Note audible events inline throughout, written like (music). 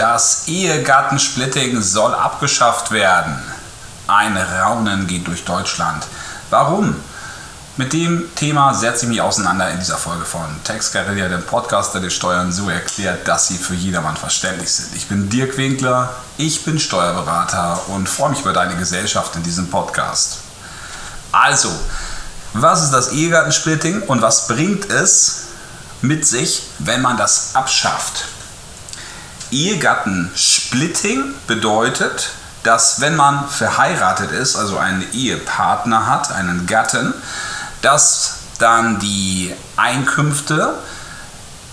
Das Ehegattensplitting soll abgeschafft werden. Ein Raunen geht durch Deutschland. Warum? Mit dem Thema setze ich mich auseinander in dieser Folge von Tex Guerilla, dem Podcast, der die Steuern so erklärt, dass sie für jedermann verständlich sind. Ich bin Dirk Winkler, ich bin Steuerberater und freue mich über deine Gesellschaft in diesem Podcast. Also, was ist das Ehegattensplitting und was bringt es mit sich, wenn man das abschafft? Ehegattensplitting bedeutet, dass wenn man verheiratet ist, also einen Ehepartner hat, einen Gatten, dass dann die Einkünfte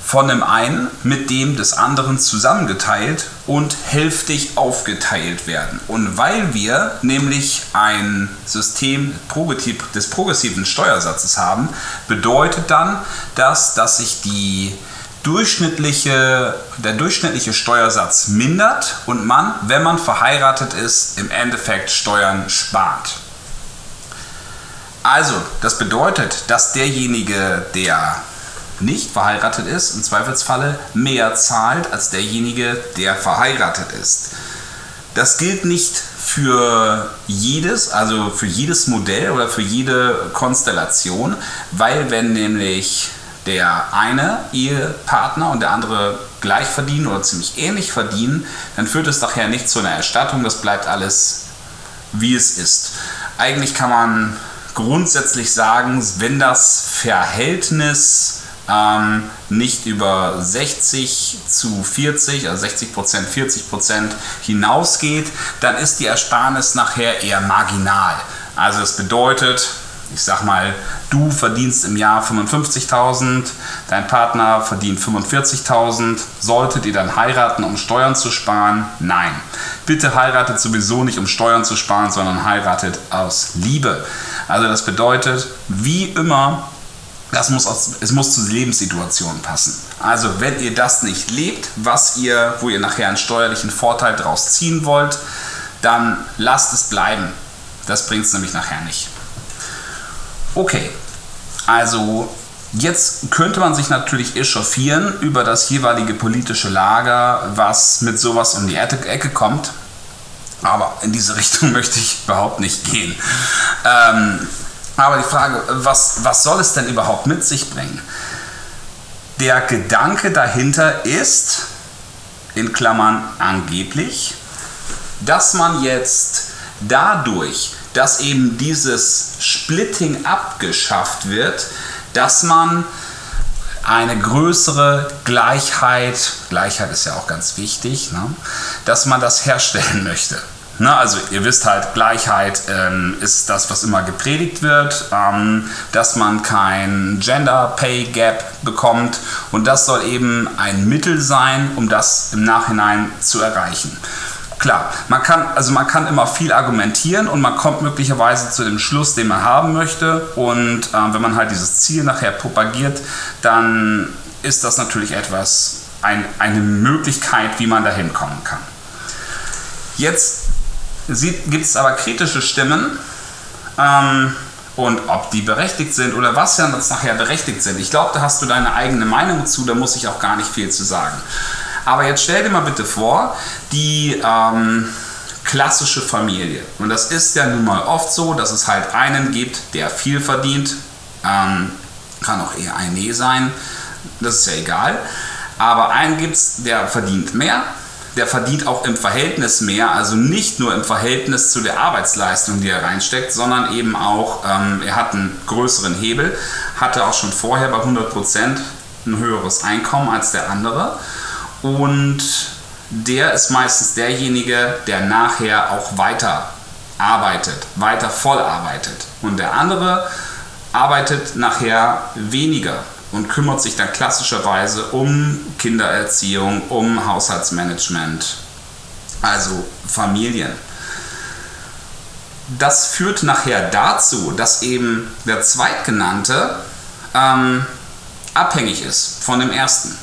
von dem einen mit dem des anderen zusammengeteilt und hälftig aufgeteilt werden. Und weil wir nämlich ein System des progressiven Steuersatzes haben, bedeutet dann das, dass sich die durchschnittliche, der durchschnittliche Steuersatz mindert und man, wenn man verheiratet ist, im Endeffekt Steuern spart. Also, das bedeutet, dass derjenige, der nicht verheiratet ist, im Zweifelsfalle mehr zahlt als derjenige, der verheiratet ist. Das gilt nicht für jedes, also für jedes Modell oder für jede Konstellation, weil wenn nämlich der eine Ehepartner und der andere gleich verdienen oder ziemlich ähnlich verdienen, dann führt es nachher nicht zu einer Erstattung, das bleibt alles wie es ist. Eigentlich kann man grundsätzlich sagen, wenn das Verhältnis ähm, nicht über 60 zu 40, also 60 Prozent, 40 Prozent hinausgeht, dann ist die Ersparnis nachher eher marginal. Also das bedeutet, ich sag mal, du verdienst im Jahr 55.000, dein Partner verdient 45.000. Solltet ihr dann heiraten, um Steuern zu sparen? Nein. Bitte heiratet sowieso nicht, um Steuern zu sparen, sondern heiratet aus Liebe. Also das bedeutet, wie immer, das muss aus, es muss zu Lebenssituationen passen. Also wenn ihr das nicht lebt, was ihr, wo ihr nachher einen steuerlichen Vorteil daraus ziehen wollt, dann lasst es bleiben. Das bringt es nämlich nachher nicht. Okay, also jetzt könnte man sich natürlich echauffieren über das jeweilige politische Lager, was mit sowas um die Ecke kommt. Aber in diese (laughs) Richtung möchte ich überhaupt nicht gehen. Ähm, aber die Frage, was, was soll es denn überhaupt mit sich bringen? Der Gedanke dahinter ist, in Klammern angeblich, dass man jetzt dadurch, dass eben dieses Splitting abgeschafft wird, dass man eine größere Gleichheit, Gleichheit ist ja auch ganz wichtig, ne, dass man das herstellen möchte. Ne, also ihr wisst halt, Gleichheit ähm, ist das, was immer gepredigt wird, ähm, dass man kein Gender Pay Gap bekommt und das soll eben ein Mittel sein, um das im Nachhinein zu erreichen. Klar, man kann, also man kann immer viel argumentieren und man kommt möglicherweise zu dem Schluss, den man haben möchte. Und äh, wenn man halt dieses Ziel nachher propagiert, dann ist das natürlich etwas, ein, eine Möglichkeit, wie man dahin kommen kann. Jetzt gibt es aber kritische Stimmen. Ähm, und ob die berechtigt sind oder was ja nachher berechtigt sind. Ich glaube, da hast du deine eigene Meinung zu, da muss ich auch gar nicht viel zu sagen. Aber jetzt stell dir mal bitte vor, die ähm, klassische Familie. Und das ist ja nun mal oft so, dass es halt einen gibt, der viel verdient. Ähm, kann auch eher ein Nee sein, das ist ja egal. Aber einen gibt es, der verdient mehr der verdient auch im Verhältnis mehr, also nicht nur im Verhältnis zu der Arbeitsleistung, die er reinsteckt, sondern eben auch, ähm, er hat einen größeren Hebel, hatte auch schon vorher bei 100% ein höheres Einkommen als der andere und der ist meistens derjenige, der nachher auch weiter arbeitet, weiter voll arbeitet und der andere arbeitet nachher weniger und kümmert sich dann klassischerweise um Kindererziehung, um Haushaltsmanagement, also Familien. Das führt nachher dazu, dass eben der Zweitgenannte ähm, abhängig ist von dem Ersten.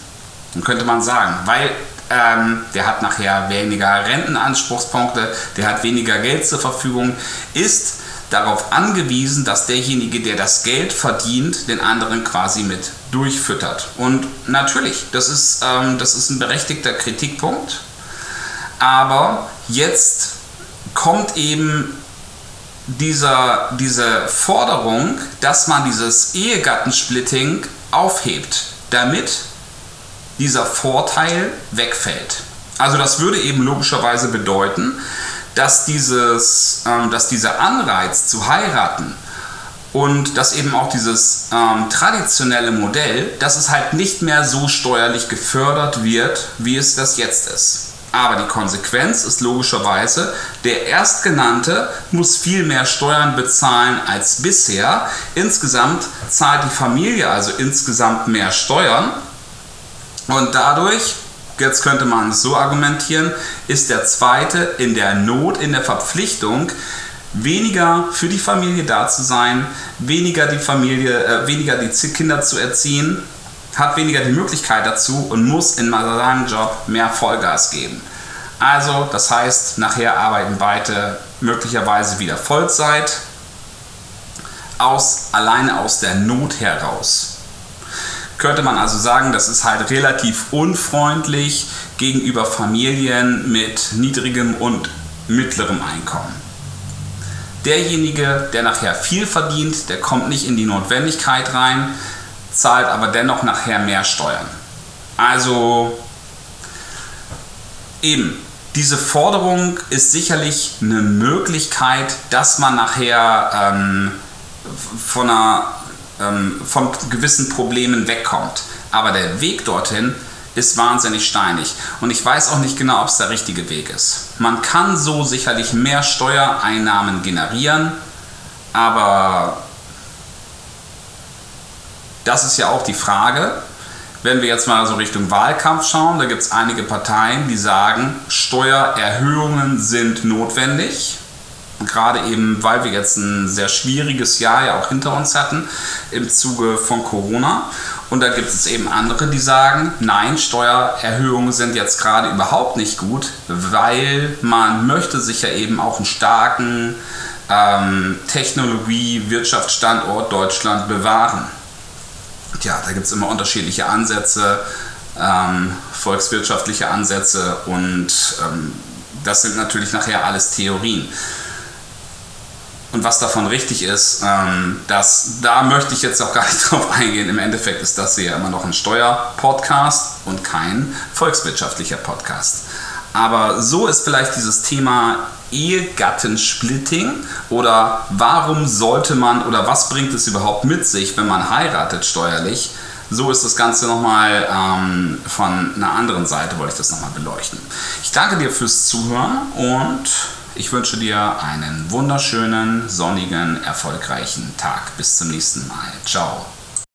Könnte man sagen, weil ähm, der hat nachher weniger Rentenanspruchspunkte, der hat weniger Geld zur Verfügung, ist darauf angewiesen, dass derjenige, der das Geld verdient, den anderen quasi mit durchfüttert. Und natürlich, das ist, ähm, das ist ein berechtigter Kritikpunkt. Aber jetzt kommt eben dieser, diese Forderung, dass man dieses Ehegattensplitting aufhebt, damit dieser Vorteil wegfällt. Also das würde eben logischerweise bedeuten, dass, dieses, ähm, dass dieser Anreiz zu heiraten und dass eben auch dieses ähm, traditionelle Modell, dass es halt nicht mehr so steuerlich gefördert wird, wie es das jetzt ist. Aber die Konsequenz ist logischerweise, der Erstgenannte muss viel mehr Steuern bezahlen als bisher. Insgesamt zahlt die Familie also insgesamt mehr Steuern. Und dadurch, jetzt könnte man so argumentieren, ist der Zweite in der Not, in der Verpflichtung, weniger für die Familie da zu sein, weniger die Familie, äh, weniger die Kinder zu erziehen hat weniger die Möglichkeit dazu und muss in seinem Job mehr Vollgas geben. Also, das heißt, nachher arbeiten beide möglicherweise wieder Vollzeit, aus, alleine aus der Not heraus. Könnte man also sagen, das ist halt relativ unfreundlich gegenüber Familien mit niedrigem und mittlerem Einkommen. Derjenige, der nachher viel verdient, der kommt nicht in die Notwendigkeit rein, zahlt aber dennoch nachher mehr Steuern. Also eben, diese Forderung ist sicherlich eine Möglichkeit, dass man nachher ähm, von, einer, ähm, von gewissen Problemen wegkommt. Aber der Weg dorthin ist wahnsinnig steinig. Und ich weiß auch nicht genau, ob es der richtige Weg ist. Man kann so sicherlich mehr Steuereinnahmen generieren, aber das ist ja auch die Frage. Wenn wir jetzt mal so Richtung Wahlkampf schauen, da gibt es einige Parteien, die sagen, Steuererhöhungen sind notwendig. Gerade eben, weil wir jetzt ein sehr schwieriges Jahr ja auch hinter uns hatten im Zuge von Corona. Und da gibt es eben andere, die sagen, nein, Steuererhöhungen sind jetzt gerade überhaupt nicht gut, weil man möchte sich ja eben auch einen starken ähm, Technologie-Wirtschaftsstandort Deutschland bewahren ja, da gibt es immer unterschiedliche Ansätze, ähm, volkswirtschaftliche Ansätze und ähm, das sind natürlich nachher alles Theorien. Und was davon richtig ist, ähm, das, da möchte ich jetzt auch gar nicht (laughs) drauf eingehen. Im Endeffekt ist das hier immer noch ein Steuerpodcast und kein volkswirtschaftlicher Podcast. Aber so ist vielleicht dieses Thema Ehegattensplitting oder warum sollte man oder was bringt es überhaupt mit sich, wenn man heiratet steuerlich? So ist das Ganze nochmal ähm, von einer anderen Seite, wollte ich das nochmal beleuchten. Ich danke dir fürs Zuhören und ich wünsche dir einen wunderschönen, sonnigen, erfolgreichen Tag. Bis zum nächsten Mal. Ciao.